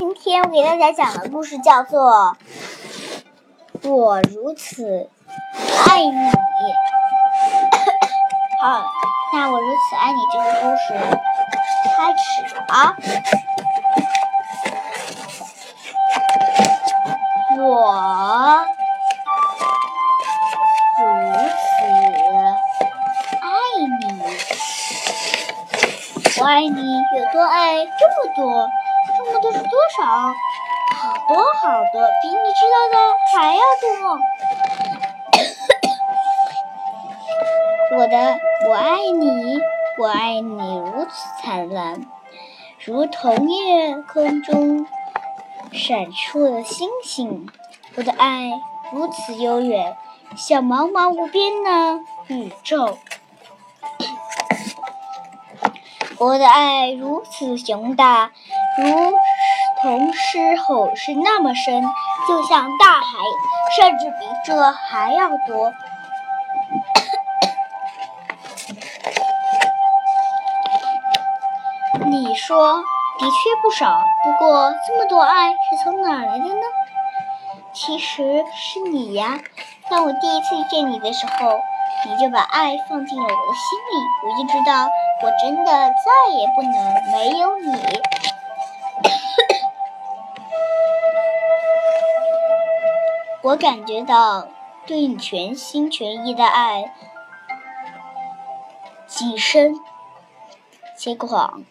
今天我给大家讲的故事叫做《我如此爱你》。好，那我如此爱你这个故事开始了。我如此爱你，我爱你有多爱？这么多，这么多是多少？好多好多，比你知道的还要多。我的，我爱你，我爱你如此灿烂，如同夜空中闪烁的星星。我的爱如此悠远，像茫茫无边的宇宙。我的爱如此雄大，如同狮吼是那么深，就像大海，甚至比这还要多。你说的确不少，不过这么多爱是从哪来的呢？其实是你呀！当我第一次遇见你的时候，你就把爱放进了我的心里，我就知道我真的再也不能没有你。我感觉到对你全心全意的。爱，极深且广。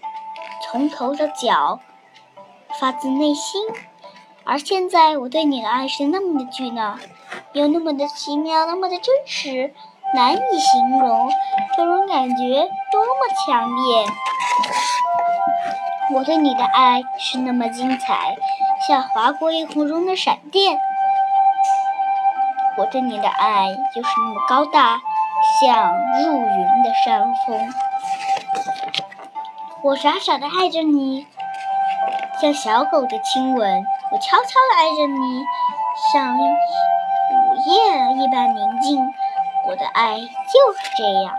从头到脚，发自内心。而现在，我对你的。爱是那么的。巨大，又那么的。奇妙，那么的。真实，难以形容。这种感觉多么强烈！我对你的。爱是那么精彩，像划过夜空中的。闪电。我对你的爱就是那么高大，像入云的山峰。我傻傻的爱着你，像小狗的亲吻；我悄悄的爱着你，像午夜一般宁静。我的爱就是这样。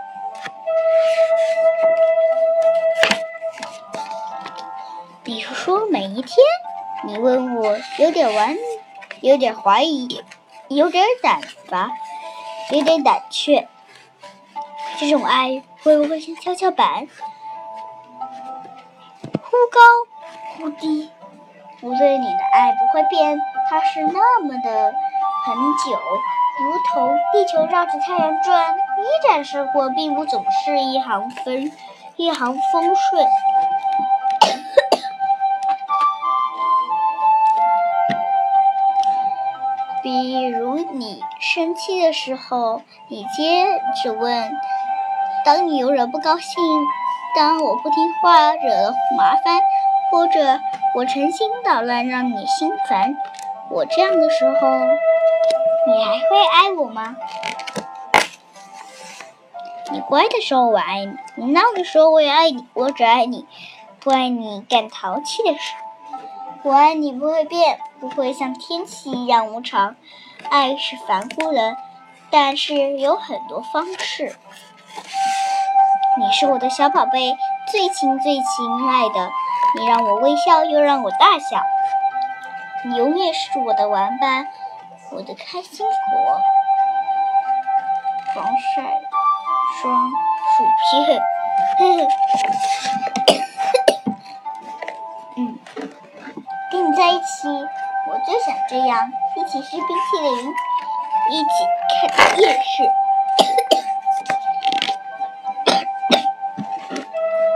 比如说，每一天，你问我有点玩，有点怀疑，有点胆乏，有点胆怯，这种爱会不会像跷跷板？忽高忽低，我对你的爱不会变，它是那么的很久，如同地球绕着太阳转。一展生活并不总是一行风，一行风顺。比如你生气的时候，你接着问；当你有人不高兴。当我不听话惹了麻烦，或者我诚心捣乱让你心烦，我这样的时候，你还会爱我吗？你乖的时候我爱你，你闹的时候我也爱你，我只爱你，不爱你干淘气的事。我爱你不会变，不会像天气一样无常。爱是凡夫的，但是有很多方式。你是我的小宝贝，最亲最亲爱的。你让我微笑，又让我大笑。你永远是我的玩伴，我的开心果。防晒霜薯片，嘿嘿，七，我就想这样，一起吃冰淇淋，一起看电视。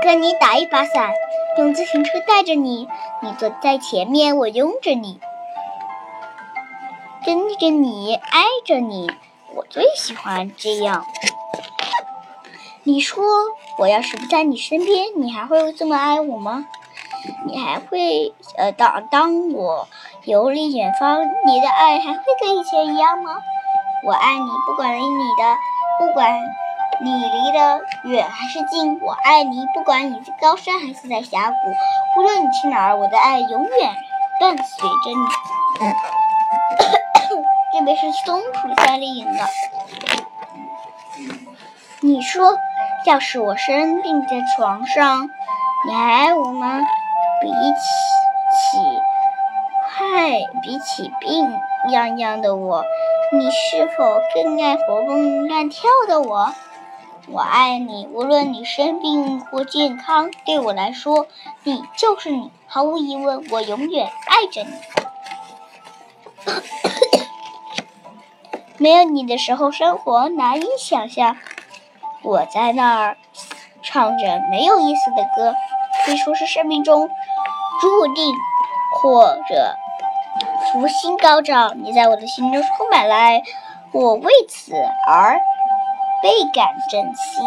跟你打一把伞，用自行车带着你，你坐在前面，我拥着你，跟着你，挨着你，我最喜欢这样。你说，我要是不在你身边，你还会这么爱我吗？你还会呃，当当我游历远方，你的爱还会跟以前一样吗？我爱你，不管离你的，不管。你离得远还是近，我爱你。不管你在高山还是在峡谷，无论你去哪儿，我的爱永远伴随着你。这边是松鼠夏令营的。你说，要是我生病在床上，你还爱我吗？比起起嗨，比起病殃殃的我，你是否更爱活蹦乱跳的我？我爱你，无论你生病或健康，对我来说，你就是你，毫无疑问，我永远爱着你。没有你的时候，生活难以想象。我在那儿唱着没有意思的歌，可以说是生命中注定，或者福星高照。你在我的心中充满了爱，我为此而。倍感珍惜。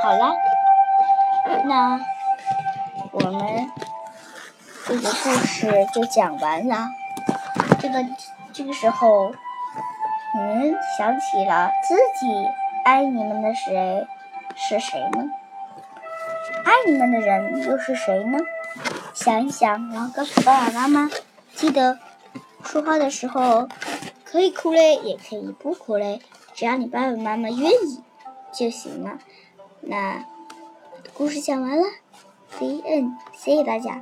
好了，那我们这个故事就讲完了。这个这个时候，你们想起了自己爱你们的谁是谁呢？爱你们的人又是谁呢？想一想，然后告诉爸爸妈妈。记得说话的时候。可以哭嘞，也可以不哭嘞，只要你爸爸妈妈愿意就行了。那故事讲完了，The end，谢谢大家。